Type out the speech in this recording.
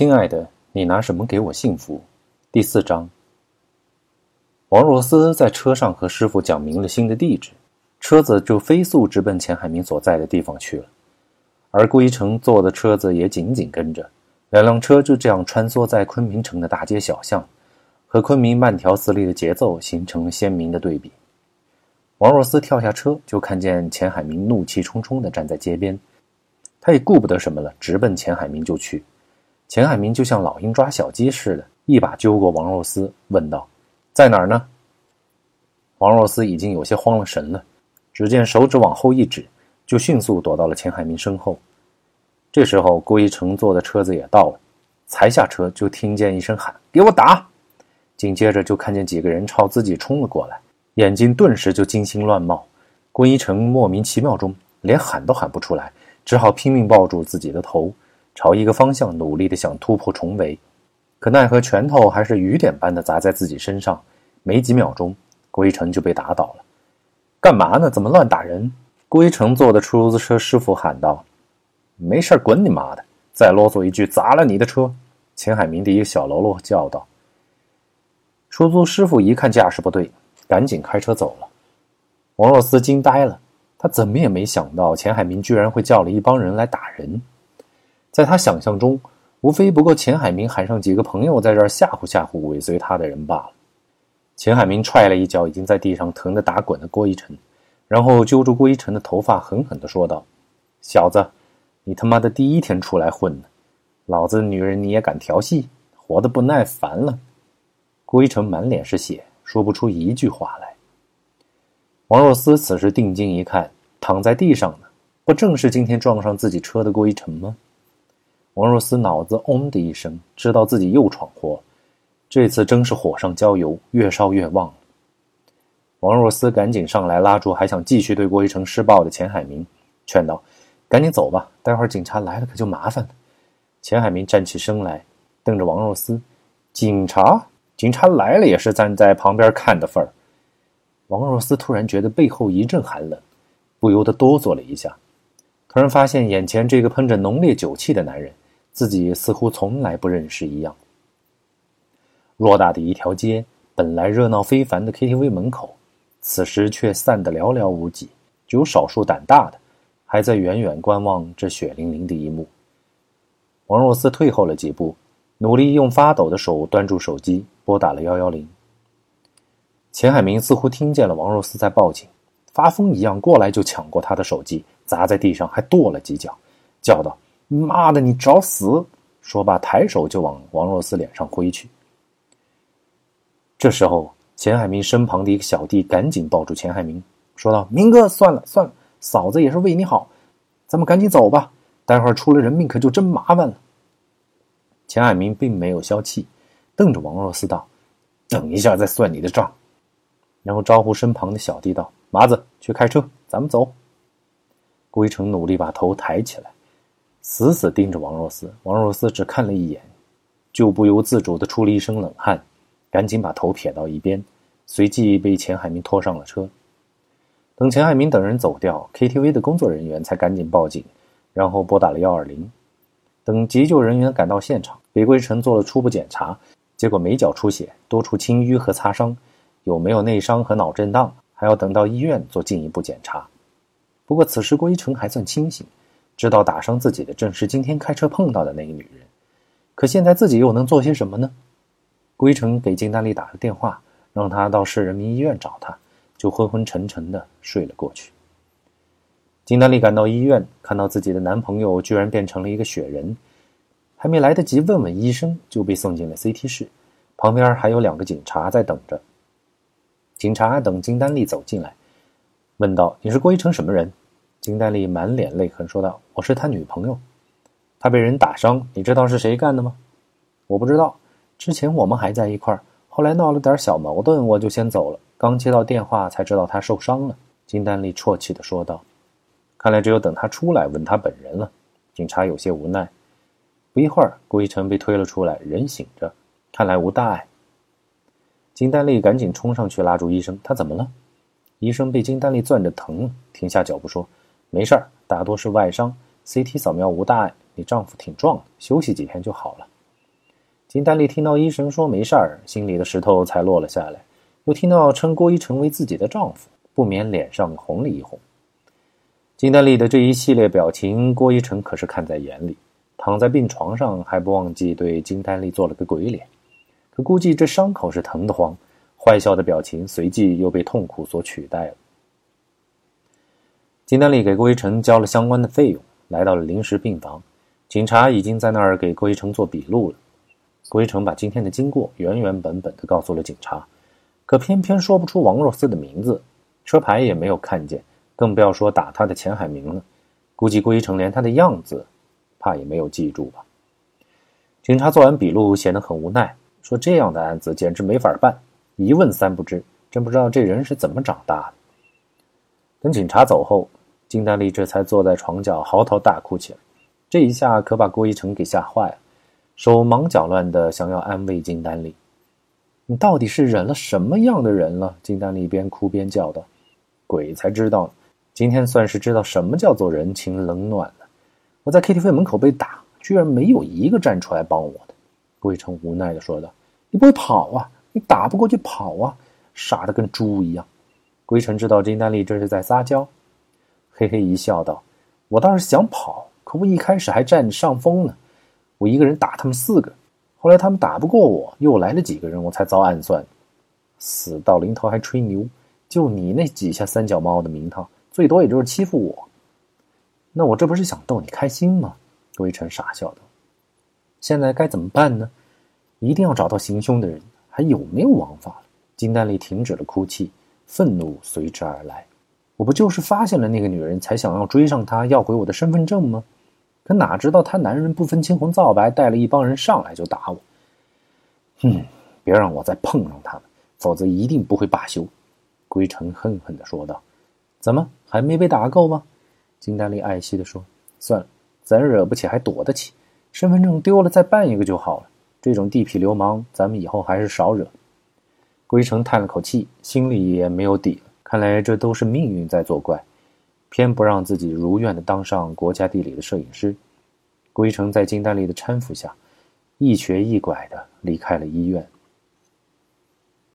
亲爱的，你拿什么给我幸福？第四章。王若思在车上和师傅讲明了新的地址，车子就飞速直奔钱海明所在的地方去了。而顾一成坐的车子也紧紧跟着，两辆车就这样穿梭在昆明城的大街小巷，和昆明慢条斯理的节奏形成了鲜明的对比。王若思跳下车，就看见钱海明怒气冲冲地站在街边，他也顾不得什么了，直奔钱海明就去。钱海明就像老鹰抓小鸡似的，一把揪过王若思，问道：“在哪儿呢？”王若思已经有些慌了神了，只见手指往后一指，就迅速躲到了钱海明身后。这时候，郭一成坐的车子也到了，才下车就听见一声喊：“给我打！”紧接着就看见几个人朝自己冲了过来，眼睛顿时就金星乱冒。郭一成莫名其妙中连喊都喊不出来，只好拼命抱住自己的头。朝一个方向努力的想突破重围，可奈何拳头还是雨点般的砸在自己身上，没几秒钟，郭一成就被打倒了。干嘛呢？怎么乱打人？郭一成坐的出租车师傅喊道：“没事滚你妈的！再啰嗦一句，砸了你的车！”钱海明的一个小喽啰叫道。出租师傅一看架势不对，赶紧开车走了。王若思惊呆了，他怎么也没想到钱海明居然会叫了一帮人来打人。在他想象中，无非不过钱海明喊上几个朋友在这儿吓唬吓唬尾随他的人罢了。钱海明踹了一脚已经在地上疼得打滚的郭一成，然后揪住郭一成的头发，狠狠地说道：“小子，你他妈的第一天出来混呢，老子女人你也敢调戏，活得不耐烦了。”郭一成满脸是血，说不出一句话来。王若思此时定睛一看，躺在地上呢，不正是今天撞上自己车的郭一成吗？王若思脑子“嗡”的一声，知道自己又闯祸，这次真是火上浇油，越烧越旺。王若思赶紧上来拉住还想继续对郭一成施暴的钱海明，劝道：“赶紧走吧，待会儿警察来了可就麻烦了。”钱海明站起身来，瞪着王若思：“警察？警察来了也是站在旁边看的份儿。”王若思突然觉得背后一阵寒冷，不由得哆嗦了一下，突然发现眼前这个喷着浓烈酒气的男人。自己似乎从来不认识一样。偌大的一条街，本来热闹非凡的 KTV 门口，此时却散得寥寥无几，只有少数胆大的还在远远观望这血淋淋的一幕。王若思退后了几步，努力用发抖的手端住手机，拨打了幺幺零。钱海明似乎听见了王若思在报警，发疯一样过来就抢过他的手机，砸在地上，还跺了几脚，叫道。妈的，你找死！说罢，抬手就往王若思脸上挥去。这时候，钱海明身旁的一个小弟赶紧抱住钱海明，说道：“明哥，算了算了，嫂子也是为你好，咱们赶紧走吧，待会儿出了人命可就真麻烦了。”钱海明并没有消气，瞪着王若思道：“等一下再算你的账。”然后招呼身旁的小弟道：“麻子，去开车，咱们走。”顾一成努力把头抬起来。死死盯着王若思，王若思只看了一眼，就不由自主的出了一身冷汗，赶紧把头撇到一边，随即被钱海明拖上了车。等钱海明等人走掉，KTV 的工作人员才赶紧报警，然后拨打了幺二零。等急救人员赶到现场，给桂成做了初步检查，结果眉角出血，多处青淤和擦伤，有没有内伤和脑震荡，还要等到医院做进一步检查。不过此时郭一成还算清醒。知道打伤自己的正是今天开车碰到的那个女人，可现在自己又能做些什么呢？归成给金丹丽打了电话，让他到市人民医院找他，就昏昏沉沉的睡了过去。金丹丽赶到医院，看到自己的男朋友居然变成了一个雪人，还没来得及问问医生，就被送进了 CT 室，旁边还有两个警察在等着。警察等金丹丽走进来，问道：“你是郭一成什么人？”金丹丽满脸泪痕说道：“我是他女朋友，他被人打伤，你知道是谁干的吗？”“我不知道，之前我们还在一块儿，后来闹了点小矛盾，我就先走了。刚接到电话才知道他受伤了。”金丹丽啜泣的说道。“看来只有等他出来问他本人了。”警察有些无奈。不一会儿，顾一晨被推了出来，人醒着，看来无大碍。金丹丽赶紧冲上去拉住医生：“他怎么了？”医生被金丹丽攥着疼，停下脚步说。没事儿，大多是外伤，CT 扫描无大碍。你丈夫挺壮的，休息几天就好了。金丹丽听到医生说没事儿，心里的石头才落了下来。又听到称郭一成为自己的丈夫，不免脸上红了一红。金丹丽的这一系列表情，郭一成可是看在眼里。躺在病床上，还不忘记对金丹丽做了个鬼脸。可估计这伤口是疼得慌，坏笑的表情随即又被痛苦所取代了。金丹丽给郭一成交了相关的费用，来到了临时病房。警察已经在那儿给郭一成做笔录了。郭一成把今天的经过原原本本的告诉了警察，可偏偏说不出王若思的名字，车牌也没有看见，更不要说打他的钱海明了。估计郭一成连他的样子，怕也没有记住吧。警察做完笔录，显得很无奈，说：“这样的案子简直没法办，一问三不知，真不知道这人是怎么长大的。”等警察走后，金丹丽这才坐在床角嚎啕大哭起来。这一下可把郭一成给吓坏了，手忙脚乱的想要安慰金丹丽：“你到底是忍了什么样的人了？”金丹丽边哭边叫道：“鬼才知道！今天算是知道什么叫做人情冷暖了。我在 KTV 门口被打，居然没有一个站出来帮我的。”郭一成无奈的说道：“你不会跑啊？你打不过就跑啊？傻的跟猪一样。”郭一成知道金丹丽这是在撒娇，嘿嘿一笑道：“我倒是想跑。”可我一开始还占着上风呢，我一个人打他们四个，后来他们打不过我，又来了几个人，我才遭暗算。死到临头还吹牛，就你那几下三脚猫的名堂，最多也就是欺负我。那我这不是想逗你开心吗？魏晨傻笑道。现在该怎么办呢？一定要找到行凶的人，还有没有王法了？金丹丽停止了哭泣，愤怒随之而来。我不就是发现了那个女人才想要追上她，要回我的身份证吗？可哪知道他男人不分青红皂白，带了一帮人上来就打我。哼，别让我再碰上他们，否则一定不会罢休。”归尘恨恨的说道。“怎么还没被打够吗？”金丹丽爱惜的说。“算了，咱惹不起还躲得起，身份证丢了再办一个就好了。这种地痞流氓，咱们以后还是少惹。”归尘叹了口气，心里也没有底了。看来这都是命运在作怪。偏不让自己如愿的当上国家地理的摄影师，郭一成在金丹丽的搀扶下，一瘸一拐的离开了医院。